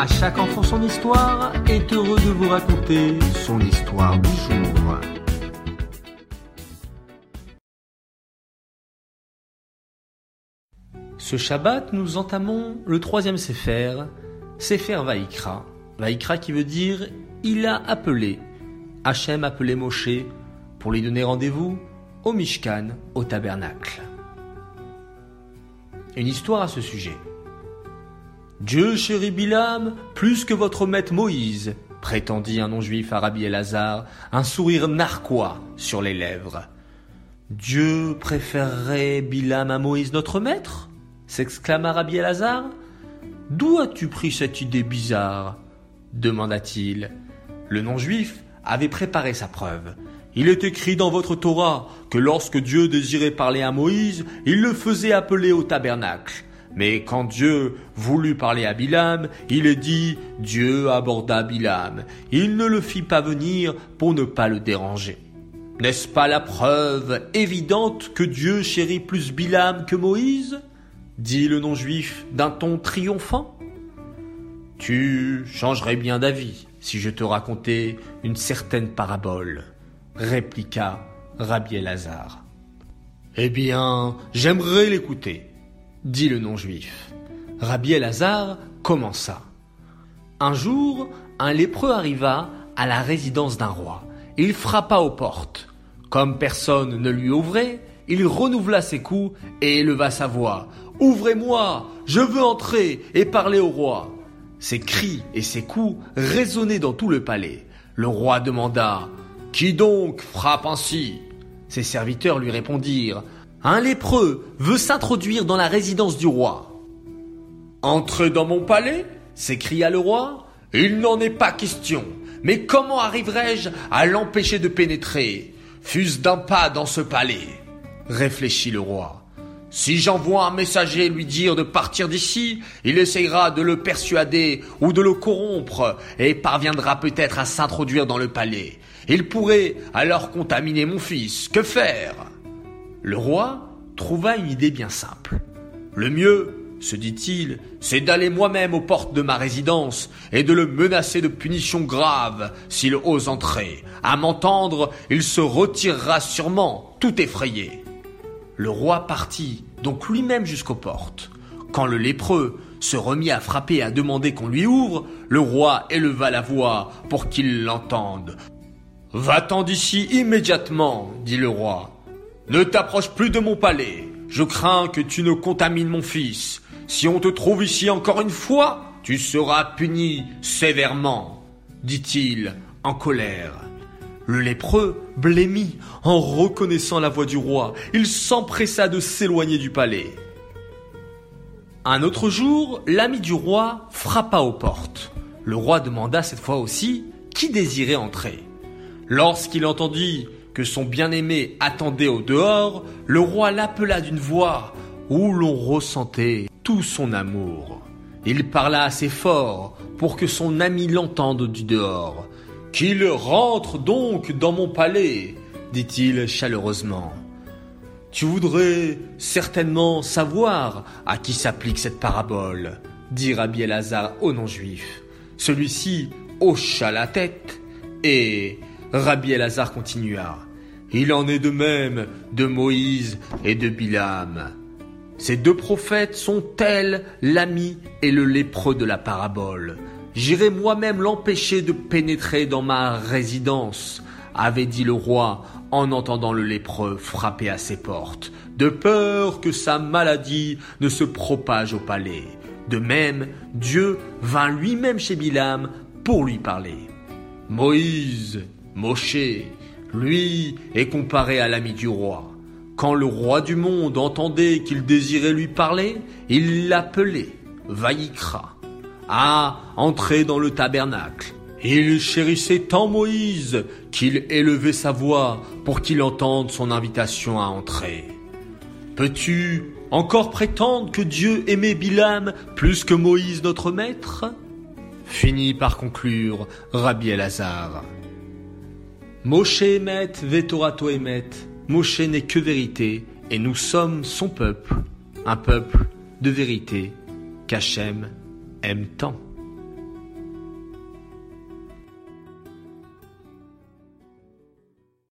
À chaque enfant son histoire est heureux de vous raconter son histoire du jour. Ce Shabbat, nous entamons le troisième Sefer, Sefer Vaikra. Vaikra qui veut dire il a appelé. Hachem appelé Moshe pour lui donner rendez-vous au Mishkan, au tabernacle. Une histoire à ce sujet. Dieu chérit Bilam plus que votre maître Moïse, prétendit un non-juif à Rabbi Elazar, un sourire narquois sur les lèvres. Dieu préférerait Bilam à Moïse notre maître s'exclama Rabbi Elazar. D'où as-tu pris cette idée bizarre? demanda-t-il. Le non-juif avait préparé sa preuve. Il est écrit dans votre Torah que lorsque Dieu désirait parler à Moïse, il le faisait appeler au tabernacle. Mais quand Dieu voulut parler à Bilam, il dit Dieu aborda Bilam. Il ne le fit pas venir pour ne pas le déranger. N'est-ce pas la preuve évidente que Dieu chérit plus Bilam que Moïse? dit le non-juif d'un ton triomphant. Tu changerais bien d'avis si je te racontais une certaine parabole, répliqua Rabbi Elazar. Eh bien, j'aimerais l'écouter, dit le non-juif. Rabbi Elazar commença. Un jour, un lépreux arriva à la résidence d'un roi. Il frappa aux portes. Comme personne ne lui ouvrait, il renouvela ses coups et éleva sa voix. Ouvrez-moi, je veux entrer et parler au roi. Ses cris et ses coups résonnaient dans tout le palais. Le roi demanda Qui donc frappe ainsi? Ses serviteurs lui répondirent Un lépreux veut s'introduire dans la résidence du roi. Entrez dans mon palais s'écria le roi. Il n'en est pas question. Mais comment arriverai-je à l'empêcher de pénétrer? Fût-ce d'un pas dans ce palais? Réfléchit le roi. Si j'envoie un messager lui dire de partir d'ici, il essayera de le persuader ou de le corrompre et parviendra peut-être à s'introduire dans le palais. Il pourrait alors contaminer mon fils. Que faire? Le roi trouva une idée bien simple. Le mieux, se dit-il, c'est d'aller moi-même aux portes de ma résidence et de le menacer de punitions graves s'il ose entrer. À m'entendre, il se retirera sûrement, tout effrayé. Le roi partit donc lui-même jusqu'aux portes. Quand le lépreux se remit à frapper et à demander qu'on lui ouvre, le roi éleva la voix pour qu'il l'entende. Va-t'en d'ici immédiatement, dit le roi. Ne t'approche plus de mon palais. Je crains que tu ne contamines mon fils. Si on te trouve ici encore une fois, tu seras puni sévèrement, dit-il en colère. Le lépreux blêmit en reconnaissant la voix du roi. Il s'empressa de s'éloigner du palais. Un autre jour, l'ami du roi frappa aux portes. Le roi demanda cette fois aussi qui désirait entrer. Lorsqu'il entendit son bien-aimé attendait au dehors, le roi l'appela d'une voix où l'on ressentait tout son amour. Il parla assez fort pour que son ami l'entende du dehors. Qu'il rentre donc dans mon palais, dit-il chaleureusement. Tu voudrais certainement savoir à qui s'applique cette parabole, dit Rabbi Elazar au non-juif. Celui-ci hocha la tête et Rabbi Elazar continua. Il en est de même de Moïse et de Bilam. Ces deux prophètes sont tels l'ami et le lépreux de la parabole. J'irai moi-même l'empêcher de pénétrer dans ma résidence, avait dit le roi en entendant le lépreux frapper à ses portes, de peur que sa maladie ne se propage au palais. De même, Dieu vint lui-même chez Bilam pour lui parler. Moïse, Moshe, lui est comparé à l'ami du roi. Quand le roi du monde entendait qu'il désirait lui parler, il l'appelait Vaïkra à entrer dans le tabernacle. Il chérissait tant Moïse qu'il élevait sa voix pour qu'il entende son invitation à entrer. Peux-tu encore prétendre que Dieu aimait Bilam plus que Moïse notre maître? Finit par conclure Rabbi Elazar. Moshe émet, Vetorato émet. Moshe n'est que vérité, et nous sommes son peuple, un peuple de vérité qu'Hachem aime tant.